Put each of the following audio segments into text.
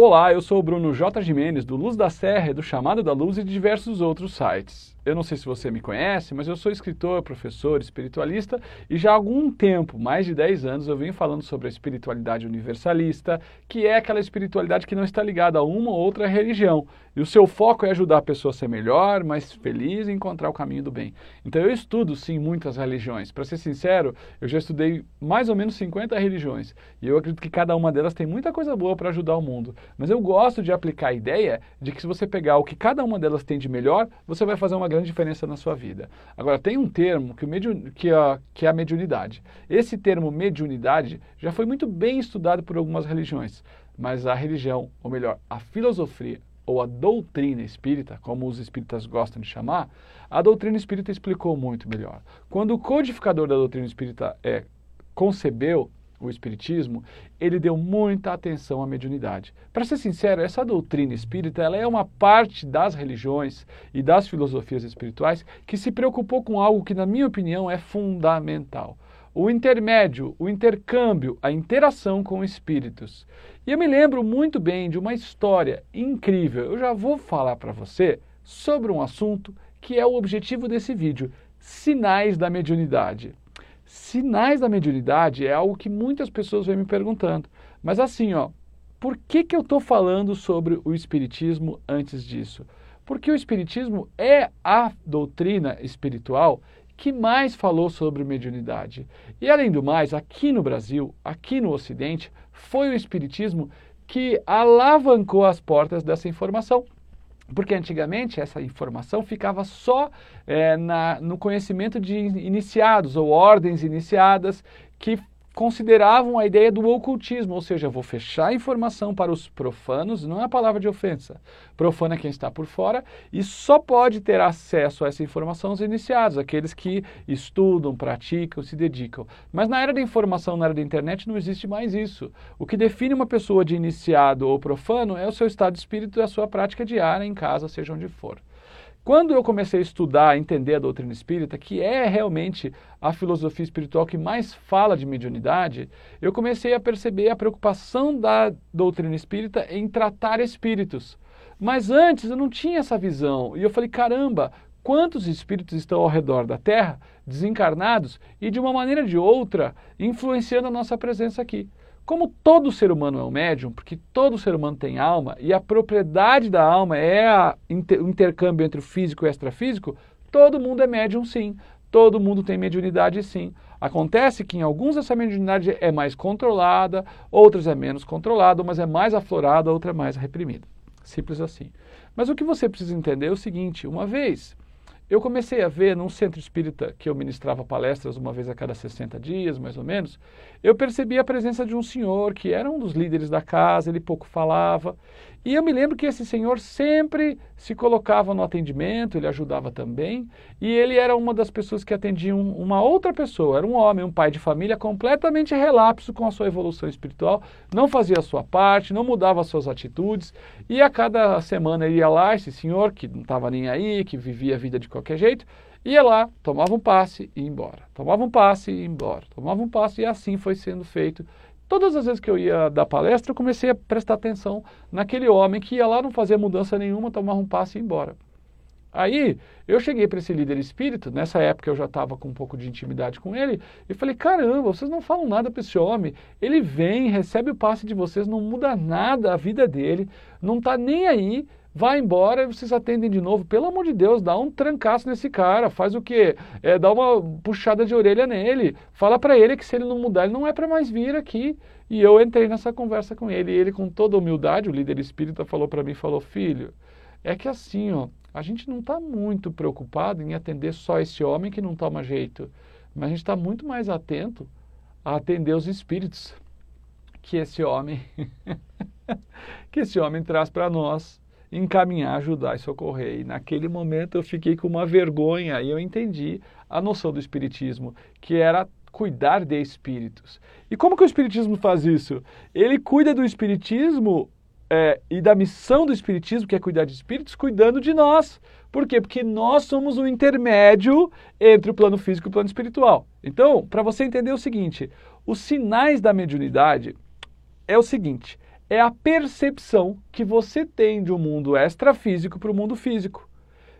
Olá, eu sou o Bruno J. Jimenez, do Luz da Serra, do Chamado da Luz e de diversos outros sites. Eu não sei se você me conhece, mas eu sou escritor, professor, espiritualista e já há algum tempo, mais de 10 anos, eu venho falando sobre a espiritualidade universalista, que é aquela espiritualidade que não está ligada a uma ou outra religião. E o seu foco é ajudar a pessoa a ser melhor, mais feliz e encontrar o caminho do bem. Então eu estudo sim muitas religiões. Para ser sincero, eu já estudei mais ou menos 50 religiões e eu acredito que cada uma delas tem muita coisa boa para ajudar o mundo. Mas eu gosto de aplicar a ideia de que se você pegar o que cada uma delas tem de melhor, você vai fazer uma grande diferença na sua vida. Agora, tem um termo que, o que, a, que é a mediunidade. Esse termo mediunidade já foi muito bem estudado por algumas religiões, mas a religião, ou melhor, a filosofia ou a doutrina espírita, como os espíritas gostam de chamar, a doutrina espírita explicou muito melhor. Quando o codificador da doutrina espírita é, concebeu o Espiritismo, ele deu muita atenção à mediunidade. Para ser sincero, essa doutrina espírita ela é uma parte das religiões e das filosofias espirituais que se preocupou com algo que, na minha opinião, é fundamental. O intermédio, o intercâmbio, a interação com espíritos. E eu me lembro muito bem de uma história incrível. Eu já vou falar para você sobre um assunto que é o objetivo desse vídeo: sinais da mediunidade. Sinais da mediunidade é algo que muitas pessoas vêm me perguntando. Mas assim, ó, por que, que eu estou falando sobre o Espiritismo antes disso? Porque o Espiritismo é a doutrina espiritual que mais falou sobre mediunidade. E além do mais, aqui no Brasil, aqui no Ocidente, foi o Espiritismo que alavancou as portas dessa informação. Porque antigamente essa informação ficava só é, na, no conhecimento de iniciados ou ordens iniciadas que consideravam a ideia do ocultismo, ou seja, vou fechar a informação para os profanos, não é a palavra de ofensa. Profano é quem está por fora e só pode ter acesso a essa informação os iniciados, aqueles que estudam, praticam, se dedicam. Mas na era da informação, na era da internet, não existe mais isso. O que define uma pessoa de iniciado ou profano é o seu estado de espírito e a sua prática diária em casa, seja onde for. Quando eu comecei a estudar, a entender a doutrina espírita, que é realmente a filosofia espiritual que mais fala de mediunidade, eu comecei a perceber a preocupação da doutrina espírita em tratar espíritos. Mas antes eu não tinha essa visão. E eu falei, caramba, quantos espíritos estão ao redor da Terra, desencarnados, e de uma maneira ou de outra, influenciando a nossa presença aqui. Como todo ser humano é um médium, porque todo ser humano tem alma, e a propriedade da alma é inter o intercâmbio entre o físico e o extrafísico, todo mundo é médium sim, todo mundo tem mediunidade sim. Acontece que em alguns essa mediunidade é mais controlada, outras é menos controlada, umas é mais aflorada, outra é mais reprimida. Simples assim. Mas o que você precisa entender é o seguinte, uma vez eu comecei a ver num centro espírita que eu ministrava palestras uma vez a cada 60 dias, mais ou menos, eu percebi a presença de um senhor que era um dos líderes da casa, ele pouco falava, e eu me lembro que esse senhor sempre se colocava no atendimento, ele ajudava também, e ele era uma das pessoas que atendiam uma outra pessoa, era um homem, um pai de família completamente relapso com a sua evolução espiritual, não fazia a sua parte, não mudava as suas atitudes, e a cada semana ele ia lá, esse senhor que não estava nem aí, que vivia a vida de qualquer jeito, ia lá, tomava um passe e ia embora, tomava um passe e ia embora, tomava um passe e assim foi sendo feito Todas as vezes que eu ia dar palestra, eu comecei a prestar atenção naquele homem que ia lá, não fazia mudança nenhuma, tomava um passe e ia embora. Aí eu cheguei para esse líder espírito, nessa época eu já estava com um pouco de intimidade com ele, e falei: caramba, vocês não falam nada para esse homem. Ele vem, recebe o passe de vocês, não muda nada a vida dele, não está nem aí, vai embora e vocês atendem de novo. Pelo amor de Deus, dá um trancaço nesse cara, faz o quê? É, dá uma puxada de orelha nele, fala para ele que se ele não mudar, ele não é para mais vir aqui. E eu entrei nessa conversa com ele, e ele com toda humildade, o líder espírita falou para mim, falou, filho, é que assim, ó, a gente não está muito preocupado em atender só esse homem que não toma jeito, mas a gente está muito mais atento a atender os espíritos que esse homem que esse homem traz para nós encaminhar, ajudar e socorrer. E naquele momento eu fiquei com uma vergonha e eu entendi a noção do espiritismo, que era cuidar de espíritos. E como que o espiritismo faz isso? Ele cuida do espiritismo é, e da missão do espiritismo, que é cuidar de espíritos, cuidando de nós. Por quê? Porque nós somos o intermédio entre o plano físico e o plano espiritual. Então, para você entender o seguinte, os sinais da mediunidade é o seguinte: é a percepção que você tem de um mundo extrafísico para o mundo físico.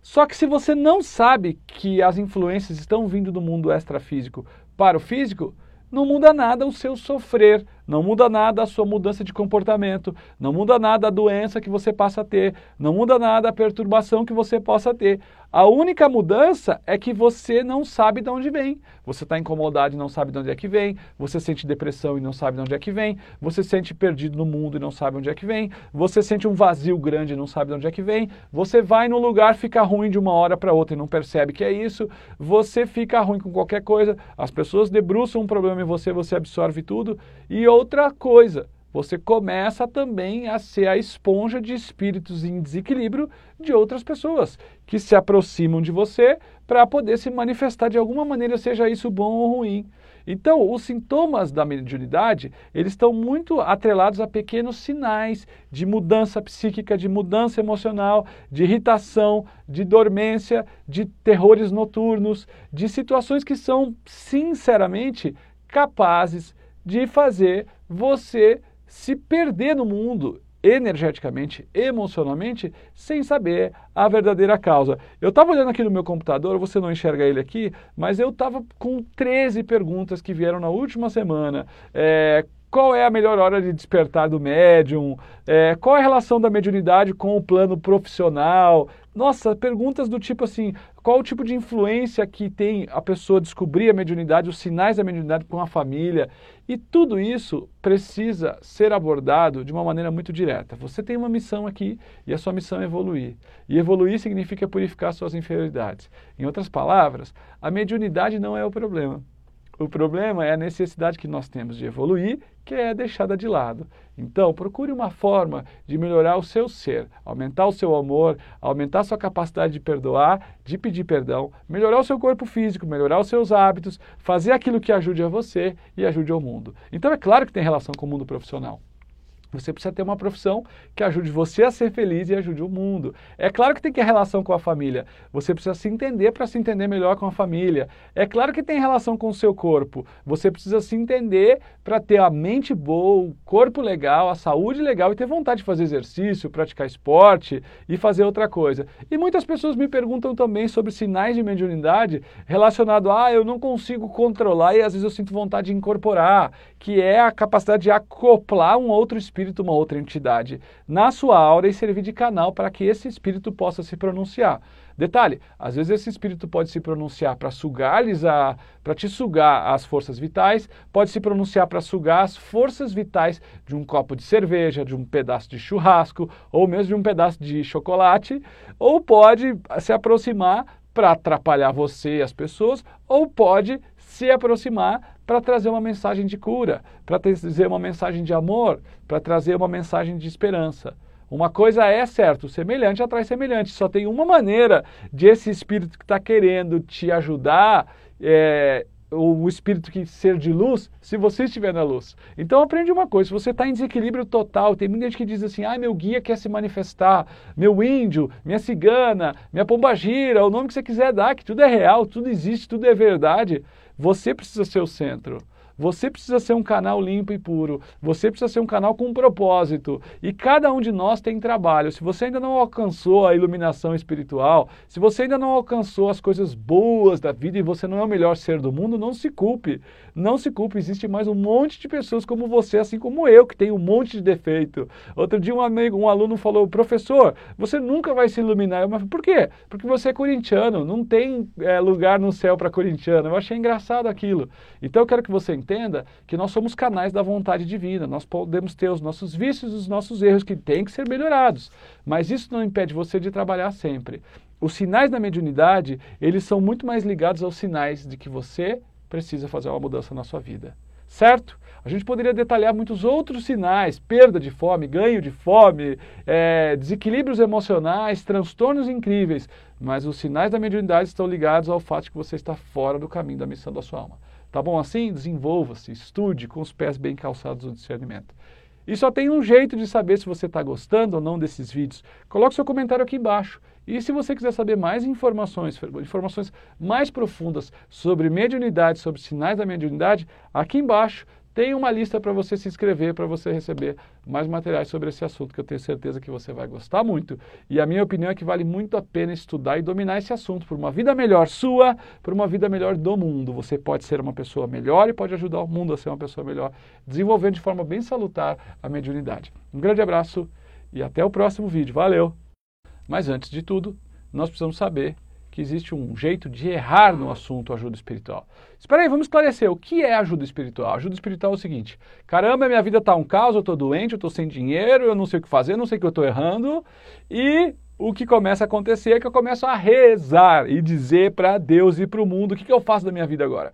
Só que se você não sabe que as influências estão vindo do mundo extrafísico para o físico, não muda nada o seu sofrer, não muda nada a sua mudança de comportamento, não muda nada a doença que você passa a ter, não muda nada a perturbação que você possa ter. A única mudança é que você não sabe de onde vem. Você está incomodado e não sabe de onde é que vem, você sente depressão e não sabe de onde é que vem, você sente perdido no mundo e não sabe onde é que vem, você sente um vazio grande e não sabe de onde é que vem, você vai no lugar, fica ruim de uma hora para outra e não percebe que é isso, você fica ruim com qualquer coisa, as pessoas debruçam um problema em você, você absorve tudo e outra coisa, você começa também a ser a esponja de espíritos em desequilíbrio de outras pessoas que se aproximam de você para poder se manifestar de alguma maneira, seja isso bom ou ruim. Então, os sintomas da mediunidade, eles estão muito atrelados a pequenos sinais de mudança psíquica, de mudança emocional, de irritação, de dormência, de terrores noturnos, de situações que são, sinceramente, capazes de fazer você se perder no mundo energeticamente, emocionalmente, sem saber a verdadeira causa. Eu estava olhando aqui no meu computador, você não enxerga ele aqui, mas eu estava com 13 perguntas que vieram na última semana. É, qual é a melhor hora de despertar do médium? É, qual é a relação da mediunidade com o plano profissional? Nossa, perguntas do tipo assim, qual o tipo de influência que tem a pessoa descobrir a mediunidade, os sinais da mediunidade com a família? E tudo isso precisa ser abordado de uma maneira muito direta. Você tem uma missão aqui e a sua missão é evoluir. E evoluir significa purificar suas inferioridades. Em outras palavras, a mediunidade não é o problema. O problema é a necessidade que nós temos de evoluir, que é deixada de lado. Então, procure uma forma de melhorar o seu ser, aumentar o seu amor, aumentar a sua capacidade de perdoar, de pedir perdão, melhorar o seu corpo físico, melhorar os seus hábitos, fazer aquilo que ajude a você e ajude ao mundo. Então, é claro que tem relação com o mundo profissional. Você precisa ter uma profissão que ajude você a ser feliz e ajude o mundo. É claro que tem que ter relação com a família. Você precisa se entender para se entender melhor com a família. É claro que tem relação com o seu corpo. Você precisa se entender para ter a mente boa, o corpo legal, a saúde legal e ter vontade de fazer exercício, praticar esporte e fazer outra coisa. E muitas pessoas me perguntam também sobre sinais de mediunidade relacionado a ah, eu não consigo controlar e às vezes eu sinto vontade de incorporar, que é a capacidade de acoplar um outro espírito espírito, uma outra entidade, na sua aura e servir de canal para que esse espírito possa se pronunciar. Detalhe, às vezes esse espírito pode se pronunciar para sugar-lhes a, para te sugar as forças vitais, pode se pronunciar para sugar as forças vitais de um copo de cerveja, de um pedaço de churrasco, ou mesmo de um pedaço de chocolate, ou pode se aproximar para atrapalhar você e as pessoas, ou pode se aproximar para trazer uma mensagem de cura, para trazer uma mensagem de amor, para trazer uma mensagem de esperança. Uma coisa é certo, semelhante atrai semelhante. Só tem uma maneira de esse espírito que está querendo te ajudar, é, o espírito que ser de luz, se você estiver na luz. Então aprende uma coisa, se você está em desequilíbrio total, tem muita gente que diz assim, ah, meu guia quer se manifestar, meu índio, minha cigana, minha pombagira, o nome que você quiser dar, que tudo é real, tudo existe, tudo é verdade. Você precisa ser o centro. Você precisa ser um canal limpo e puro. Você precisa ser um canal com um propósito. E cada um de nós tem trabalho. Se você ainda não alcançou a iluminação espiritual, se você ainda não alcançou as coisas boas da vida e você não é o melhor ser do mundo, não se culpe. Não se culpe. Existe mais um monte de pessoas como você, assim como eu, que tem um monte de defeito. Outro dia um amigo, um aluno falou, professor, você nunca vai se iluminar. Eu falei, por quê? Porque você é corintiano. Não tem é, lugar no céu para corintiano. Eu achei engraçado aquilo. Então eu quero que você entenda que nós somos canais da vontade divina. Nós podemos ter os nossos vícios os nossos erros que têm que ser melhorados, mas isso não impede você de trabalhar sempre. Os sinais da mediunidade, eles são muito mais ligados aos sinais de que você precisa fazer uma mudança na sua vida. Certo? A gente poderia detalhar muitos outros sinais, perda de fome, ganho de fome, é, desequilíbrios emocionais, transtornos incríveis, mas os sinais da mediunidade estão ligados ao fato de que você está fora do caminho da missão da sua alma. Tá bom assim? Desenvolva-se, estude com os pés bem calçados no discernimento. E só tem um jeito de saber se você está gostando ou não desses vídeos. Coloque seu comentário aqui embaixo. E se você quiser saber mais informações, informações mais profundas sobre mediunidade, sobre sinais da mediunidade, aqui embaixo tem uma lista para você se inscrever, para você receber mais materiais sobre esse assunto, que eu tenho certeza que você vai gostar muito. E a minha opinião é que vale muito a pena estudar e dominar esse assunto por uma vida melhor sua, por uma vida melhor do mundo. Você pode ser uma pessoa melhor e pode ajudar o mundo a ser uma pessoa melhor, desenvolvendo de forma bem salutar a mediunidade. Um grande abraço e até o próximo vídeo. Valeu! Mas antes de tudo, nós precisamos saber que existe um jeito de errar no assunto ajuda espiritual. Espera aí, vamos esclarecer. O que é ajuda espiritual? Ajuda espiritual é o seguinte: caramba, minha vida está um caos, eu estou doente, eu estou sem dinheiro, eu não sei o que fazer, não sei o que eu estou errando. E o que começa a acontecer é que eu começo a rezar e dizer para Deus e para o mundo o que, que eu faço da minha vida agora.